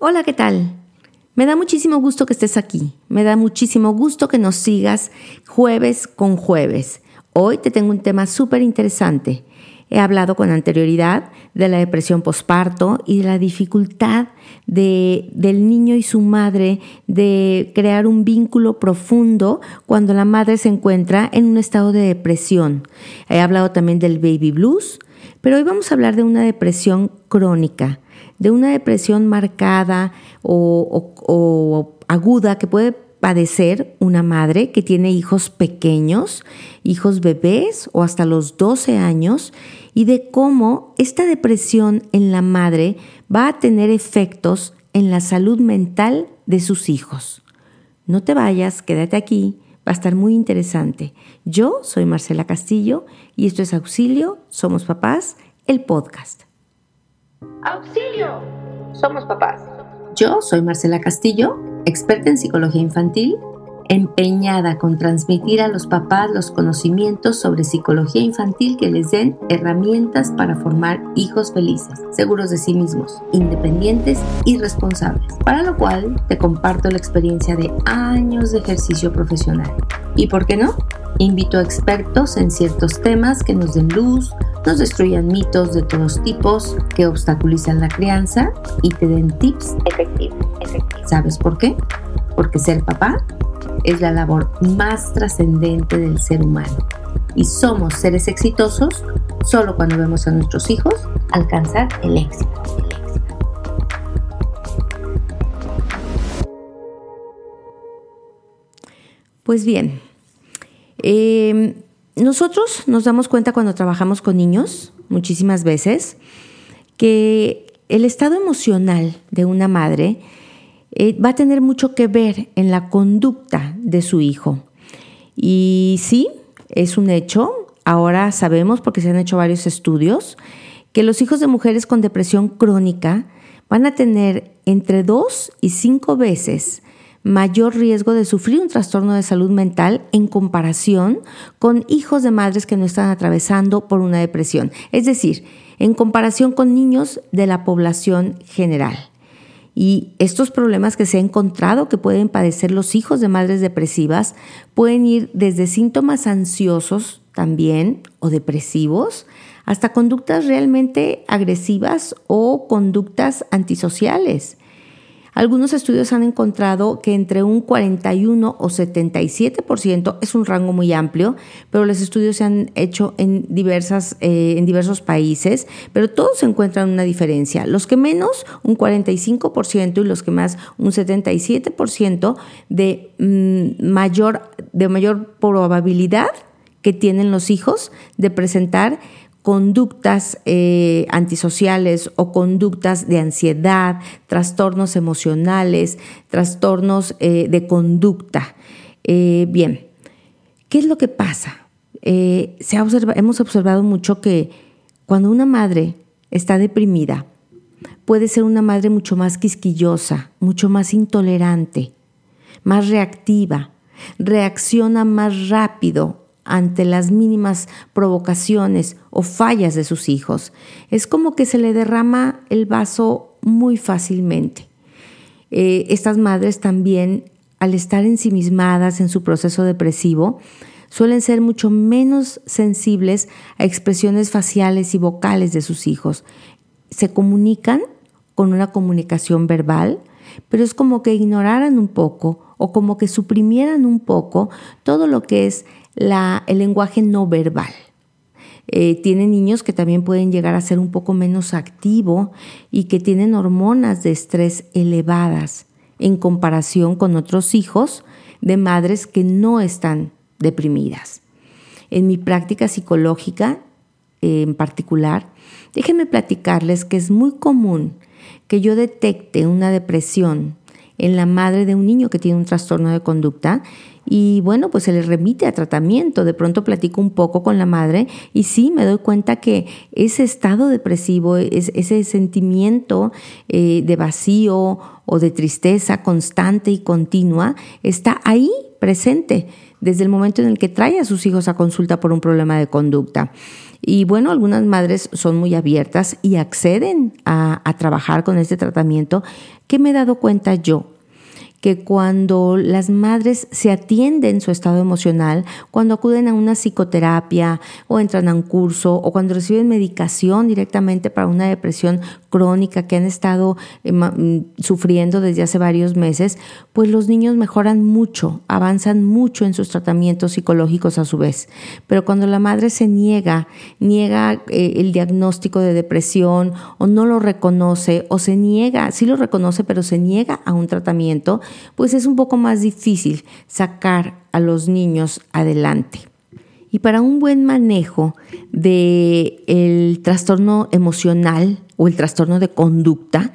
Hola, ¿qué tal? Me da muchísimo gusto que estés aquí. Me da muchísimo gusto que nos sigas jueves con jueves. Hoy te tengo un tema súper interesante. He hablado con anterioridad de la depresión posparto y de la dificultad de, del niño y su madre de crear un vínculo profundo cuando la madre se encuentra en un estado de depresión. He hablado también del baby blues, pero hoy vamos a hablar de una depresión crónica de una depresión marcada o, aguda que puede padecer una madre que tiene hijos pequeños, hijos bebés o hasta los 12 años, y de cómo esta depresión en la madre va a tener efectos en la salud mental de sus hijos. No te vayas, quédate aquí, va a estar muy interesante. Yo soy Marcela Castillo y esto es Auxilio, Somos Papás, el podcast. ¡Auxilio! Somos papás. Yo soy Marcela Castillo, experta en psicología infantil, empeñada con transmitir a los papás los conocimientos sobre psicología infantil que les den herramientas para formar hijos felices, seguros de sí mismos, independientes y responsables, para lo cual te comparto la experiencia de años de ejercicio profesional. ¿Y por qué no? Invito a expertos en ciertos temas que nos den luz, nos destruyan mitos de todos tipos que obstaculizan la crianza y te den tips efectivos. ¿Sabes por qué? Porque ser papá es la labor más trascendente del ser humano. Y somos seres exitosos solo cuando vemos a nuestros hijos alcanzar el éxito. Pues bien, eh, nosotros nos damos cuenta cuando trabajamos con niños, muchísimas veces, que el estado emocional de una madre eh, va a tener mucho que ver en la conducta de su hijo. Y sí, es un hecho, ahora sabemos, porque se han hecho varios estudios, que los hijos de mujeres con depresión crónica van a tener entre dos y cinco veces mayor riesgo de sufrir un trastorno de salud mental en comparación con hijos de madres que no están atravesando por una depresión. Es decir, en comparación con niños de la población general. Y estos problemas que se ha encontrado que pueden padecer los hijos de madres depresivas pueden ir desde síntomas ansiosos también o depresivos hasta conductas realmente agresivas o conductas antisociales. Algunos estudios han encontrado que entre un 41 o 77% es un rango muy amplio, pero los estudios se han hecho en, diversas, eh, en diversos países, pero todos encuentran una diferencia. Los que menos, un 45% y los que más, un 77% de, mm, mayor, de mayor probabilidad que tienen los hijos de presentar conductas eh, antisociales o conductas de ansiedad, trastornos emocionales, trastornos eh, de conducta. Eh, bien, ¿qué es lo que pasa? se hemos observado mucho que cuando una madre está deprimida, puede ser una madre mucho más quisquillosa, mucho más intolerante, más reactiva, reacciona más rápido ante las mínimas provocaciones o fallas de sus hijos. Es como que se le derrama el vaso muy fácilmente. Eh, estas madres también, al estar ensimismadas en su proceso depresivo, suelen ser mucho menos sensibles a expresiones faciales y vocales de sus hijos. Se comunican con una comunicación verbal, pero es como que ignoraran un poco o como que suprimieran un poco todo lo que es el lenguaje no verbal. Eh, tienen niños que también pueden llegar a ser un poco menos activo y que tienen hormonas de estrés elevadas en comparación con otros hijos de madres que no están deprimidas. En mi práctica psicológica eh, en particular, déjenme platicarles que es muy común que yo detecte una depresión en la madre de un niño que tiene un trastorno de conducta y bueno, pues se le remite a tratamiento. De pronto platico un poco con la madre y sí me doy cuenta que ese estado depresivo, ese sentimiento eh, de vacío o de tristeza constante y continua está ahí presente desde el momento en el que trae a sus hijos a consulta por un problema de conducta. Y bueno, algunas madres son muy abiertas y acceden a, a trabajar con este tratamiento. ¿Qué me he dado cuenta yo? Que cuando las madres se atienden su estado emocional, cuando acuden a una psicoterapia o entran a un curso o cuando reciben medicación directamente para una depresión crónica que han estado eh, mm, sufriendo desde hace varios meses, pues los niños mejoran mucho, avanzan mucho en sus tratamientos psicológicos a su vez. Pero cuando la madre se niega, niega eh, el diagnóstico de depresión o no lo reconoce o se niega, sí lo reconoce, pero se niega a un tratamiento, pues es un poco más difícil sacar a los niños adelante. Y para un buen manejo del el trastorno emocional o el trastorno de conducta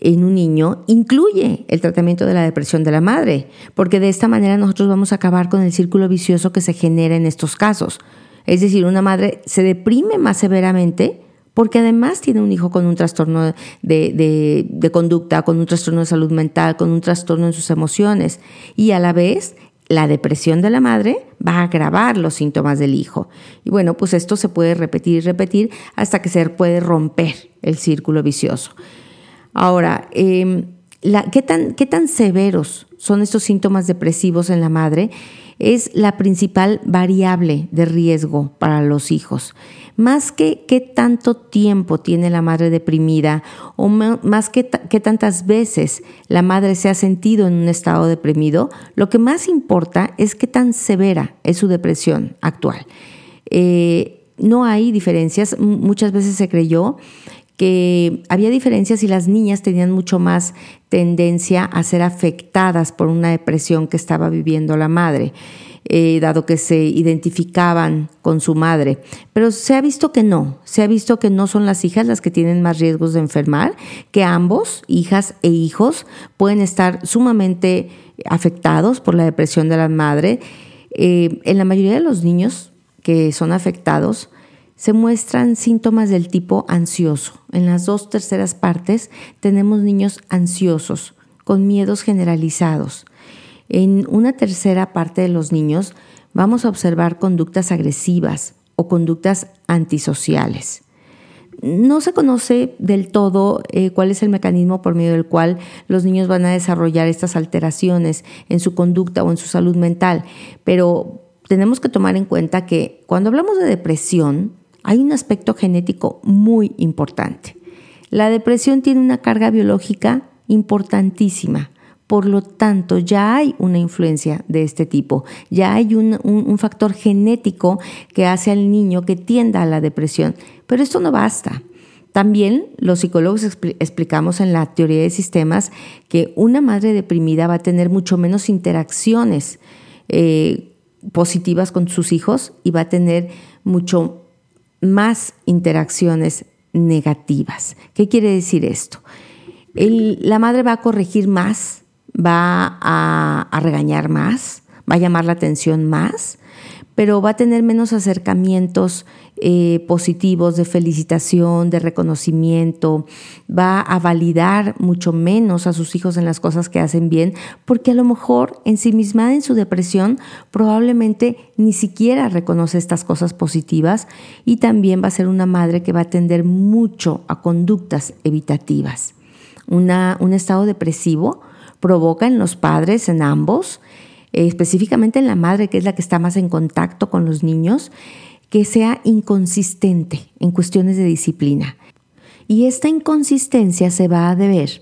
en un niño incluye el tratamiento de la depresión de la madre, porque de esta manera nosotros vamos a acabar con el círculo vicioso que se genera en estos casos. Es decir, una madre se deprime más severamente porque además tiene un hijo con un trastorno de, conducta, con un trastorno de salud mental, con un trastorno en sus emociones y a la vez la depresión de la madre va a agravar los síntomas del hijo. Y bueno, pues esto se puede repetir y repetir hasta que se puede romper el círculo vicioso. Ahora, em, ¿qué, tan, ¿qué tan severos son estos síntomas depresivos en la madre? Es la principal variable de riesgo para los hijos más que qué tanto tiempo tiene la madre deprimida o más que qué tantas veces la madre se ha sentido en un estado deprimido, lo que más importa es qué tan severa es su depresión actual. Eh, no hay diferencias, muchas veces se creyó que había diferencias y las niñas tenían mucho más tendencia a ser afectadas por una depresión que estaba viviendo la madre. Eh, dado que se identificaban con su madre. Pero se ha visto que no, se ha visto que no son las hijas las que tienen más riesgos de enfermar, que ambos, hijas e hijos, pueden estar sumamente afectados por la depresión de la madre. Eh, en la mayoría de los niños que son afectados, se muestran síntomas del tipo ansioso. En las dos terceras partes tenemos niños ansiosos, con miedos generalizados. En una tercera parte de los niños vamos a observar conductas agresivas o conductas antisociales. No se conoce del todo eh, cuál es el mecanismo por medio del cual los niños van a desarrollar estas alteraciones en su conducta o en su salud mental, pero tenemos que tomar en cuenta que cuando hablamos de depresión hay un aspecto genético muy importante. La depresión tiene una carga biológica importantísima. Por lo tanto, ya hay una influencia de este tipo, ya hay un, factor genético que hace al niño que tienda a la depresión. Pero esto no basta. También los psicólogos explicamos en la teoría de sistemas que una madre deprimida va a tener mucho menos interacciones eh, positivas con sus hijos y va a tener mucho más interacciones negativas. ¿Qué quiere decir esto? la madre va a corregir más va a, regañar más, va a llamar la atención más, pero va a tener menos acercamientos eh, positivos de felicitación, de reconocimiento, va a validar mucho menos a sus hijos en las cosas que hacen bien, porque a lo mejor en sí misma, en su depresión, probablemente ni siquiera reconoce estas cosas positivas y también va a ser una madre que va a atender mucho a conductas evitativas. un estado depresivo provoca en los padres, en ambos, eh, específicamente en la madre, que es la que está más en contacto con los niños, que sea inconsistente en cuestiones de disciplina. Y esta inconsistencia se va a deber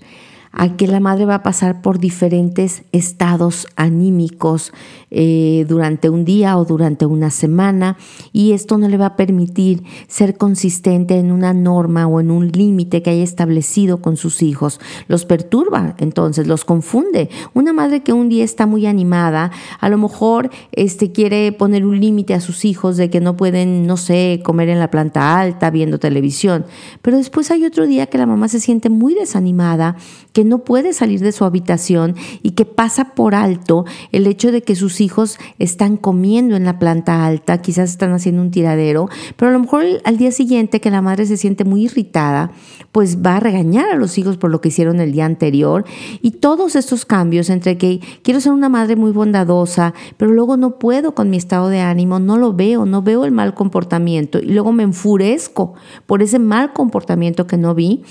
a que la madre va a pasar por diferentes estados anímicos eh, durante un día o durante una semana y esto no le va a permitir ser consistente en una norma o en un límite que haya establecido con sus hijos. Los perturba, entonces los confunde. Una madre que un día está muy animada, a lo mejor este, quiere poner un límite a sus hijos de que no pueden, no sé, comer en la planta alta viendo televisión, pero después hay otro día que la mamá se siente muy desanimada, que no puede salir de su habitación y que pasa por alto el hecho de que sus hijos están comiendo en la planta alta, quizás están haciendo un tiradero, pero a lo mejor al día siguiente que la madre se siente muy irritada, pues va a regañar a los hijos por lo que hicieron el día anterior. Y todos estos cambios entre que quiero ser una madre muy bondadosa, pero luego no puedo con mi estado de ánimo, no lo veo, no veo el mal comportamiento y luego me enfurezco por ese mal comportamiento que no vi,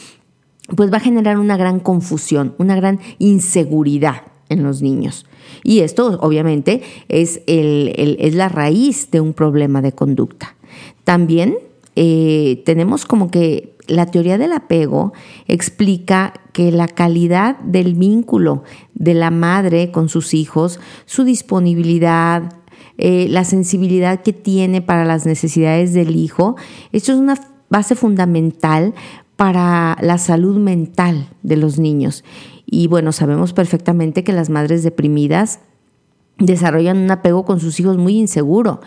pues va a generar una gran confusión, una gran inseguridad en los niños. Y esto obviamente es, es la raíz de un problema de conducta. También eh, tenemos como que la teoría del apego explica que la calidad del vínculo de la madre con sus hijos, su disponibilidad, eh, la sensibilidad que tiene para las necesidades del hijo, esto es una base fundamental para la salud mental de los niños. Y bueno, sabemos perfectamente que las madres deprimidas desarrollan un apego con sus hijos muy inseguro,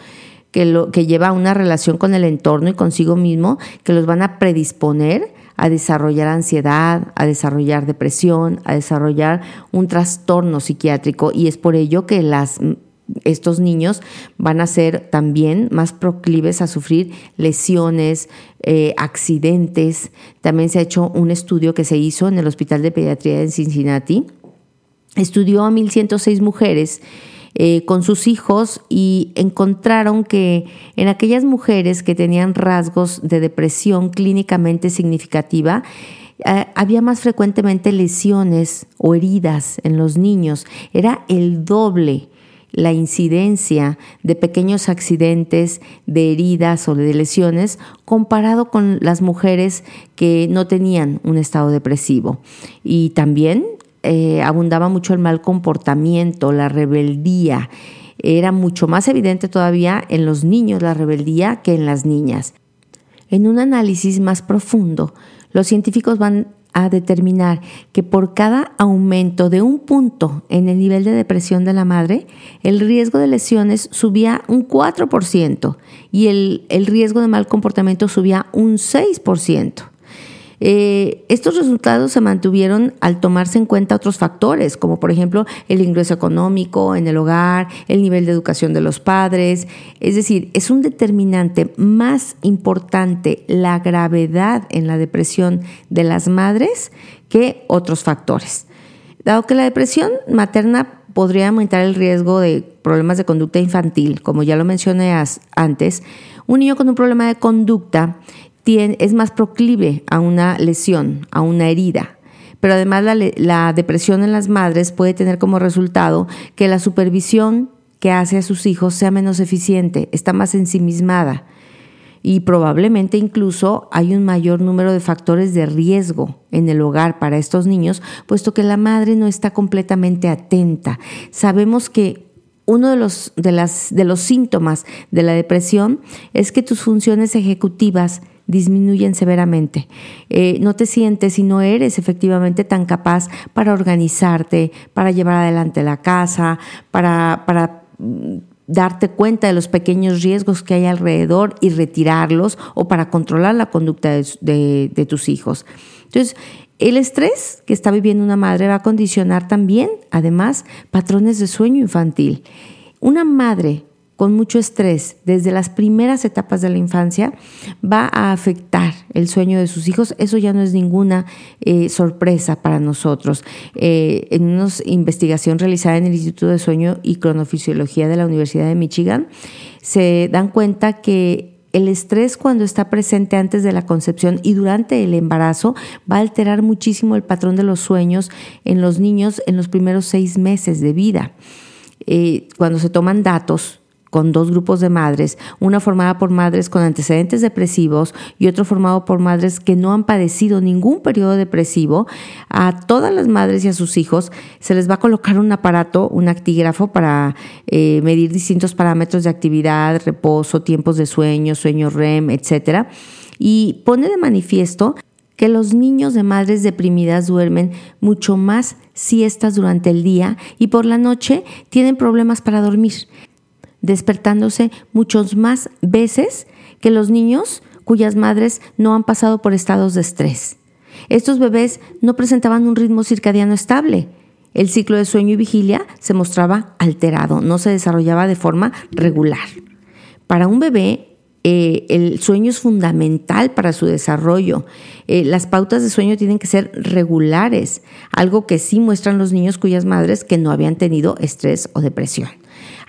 que, lo, que lleva a una relación con el entorno y consigo mismo que los van a predisponer a desarrollar ansiedad, a desarrollar depresión, a desarrollar un trastorno psiquiátrico. Y es por ello que las estos niños van a ser también más proclives a sufrir lesiones, eh, accidentes. También se ha hecho un estudio que se hizo en el Hospital de Pediatría de Cincinnati. Estudió a 1.106 mujeres eh, con sus hijos y encontraron que en aquellas mujeres que tenían rasgos de depresión clínicamente significativa, eh, había más frecuentemente lesiones o heridas en los niños. Era el doble la incidencia de pequeños accidentes, de heridas o de lesiones comparado con las mujeres que no tenían un estado depresivo. Y también eh, abundaba mucho el mal comportamiento, la rebeldía. Era mucho más evidente todavía en los niños la rebeldía que en las niñas. En un análisis más profundo, los científicos van a determinar que por cada aumento de un punto en el nivel de depresión de la madre, el riesgo de lesiones subía un 4% y el, el riesgo de mal comportamiento subía un 6%. Eh, estos resultados se mantuvieron al tomarse en cuenta otros factores, como por ejemplo el ingreso económico en el hogar, el nivel de educación de los padres. Es decir, es un determinante más importante la gravedad en la depresión de las madres que otros factores. Dado que la depresión materna podría aumentar el riesgo de problemas de conducta infantil, como ya lo mencioné antes, un niño con un problema de conducta es más proclive a una lesión, a una herida. Pero además la, depresión en las madres puede tener como resultado que la supervisión que hace a sus hijos sea menos eficiente, está más ensimismada y probablemente incluso hay un mayor número de factores de riesgo en el hogar para estos niños, puesto que la madre no está completamente atenta. Sabemos que uno de los, de de los síntomas de la depresión es que tus funciones ejecutivas disminuyen severamente. Eh, no te sientes y no eres efectivamente tan capaz para organizarte, para llevar adelante la casa, para, para mm, darte cuenta de los pequeños riesgos que hay alrededor y retirarlos o para controlar la conducta de, de tus hijos. Entonces, el estrés que está viviendo una madre va a condicionar también, además, patrones de sueño infantil. Una madre con mucho estrés desde las primeras etapas de la infancia va a afectar el sueño de sus hijos. Eso ya no es ninguna eh, sorpresa para nosotros. Eh, en una investigación realizada en el Instituto de Sueño y Cronofisiología de la Universidad de Michigan, se dan cuenta que el estrés cuando está presente antes de la concepción y durante el embarazo va a alterar muchísimo el patrón de los sueños en los niños en los primeros seis meses de vida. Eh, cuando se toman datos con dos grupos de madres, una formada por madres con antecedentes depresivos y otro formado por madres que no han padecido ningún periodo depresivo, a todas las madres y a sus hijos se les va a colocar un aparato, un actígrafo para eh, medir distintos parámetros de actividad, reposo, tiempos de sueño, sueño REM, etc. Y pone de manifiesto que los niños de madres deprimidas duermen mucho más siestas durante el día y por la noche tienen problemas para dormir despertándose muchos más veces que los niños cuyas madres no han pasado por estados de estrés. Estos bebés no presentaban un ritmo circadiano estable. El ciclo de sueño y vigilia se mostraba alterado, no se desarrollaba de forma regular. Para un bebé, eh, el sueño es fundamental para su desarrollo. Eh, las pautas de sueño tienen que ser regulares, algo que sí muestran los niños cuyas madres que no habían tenido estrés o depresión.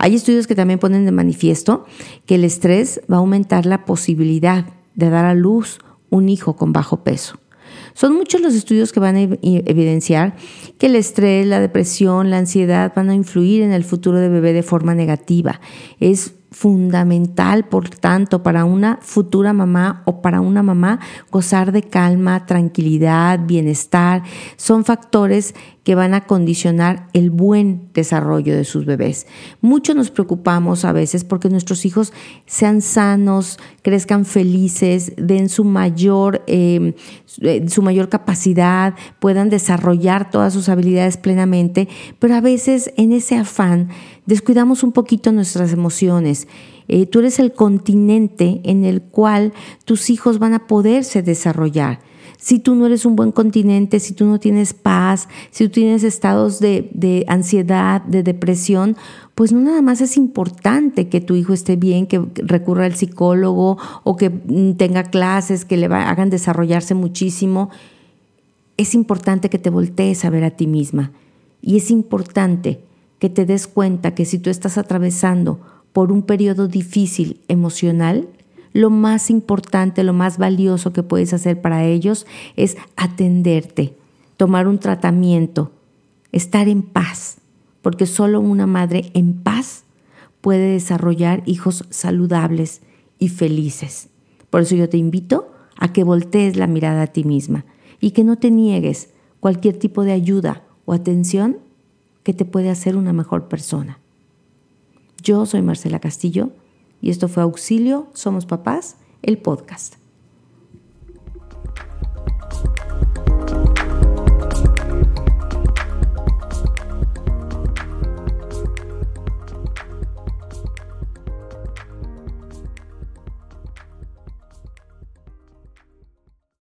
Hay estudios que también ponen de manifiesto que el estrés va a aumentar la posibilidad de dar a luz un hijo con bajo peso. Son muchos los estudios que van a evidenciar que el estrés, la depresión, la ansiedad van a influir en el futuro del bebé de forma negativa. Es fundamental, por tanto, para una futura mamá o para una mamá gozar de calma, tranquilidad, bienestar. Son factores que van a condicionar el buen desarrollo de sus bebés. Mucho nos preocupamos a veces porque nuestros hijos sean sanos, crezcan felices, den su mayor, em, eh, su mayor capacidad, puedan desarrollar todas sus habilidades plenamente, pero a veces en ese afán descuidamos un poquito nuestras emociones. Eh, tú eres el continente en el cual tus hijos van a poderse desarrollar si tú no eres un buen continente, si tú no tienes paz, si tú tienes estados de, ansiedad, de depresión, pues no nada más es importante que tu hijo esté bien, que recurra al psicólogo o que mm, tenga clases que le hagan desarrollarse muchísimo. Es importante que te voltees a ver a ti misma y es importante que te des cuenta que si tú estás atravesando por un periodo difícil emocional, lo más importante, lo más valioso que puedes hacer para ellos es atenderte, tomar un tratamiento, estar en paz, porque solo una madre en paz puede desarrollar hijos saludables y felices. Por eso yo te invito a que voltees la mirada a ti misma y que no te niegues cualquier tipo de ayuda o atención que te puede hacer una mejor persona. Yo soy Marcela Castillo y esto fue Auxilio, Somos Papás, el podcast.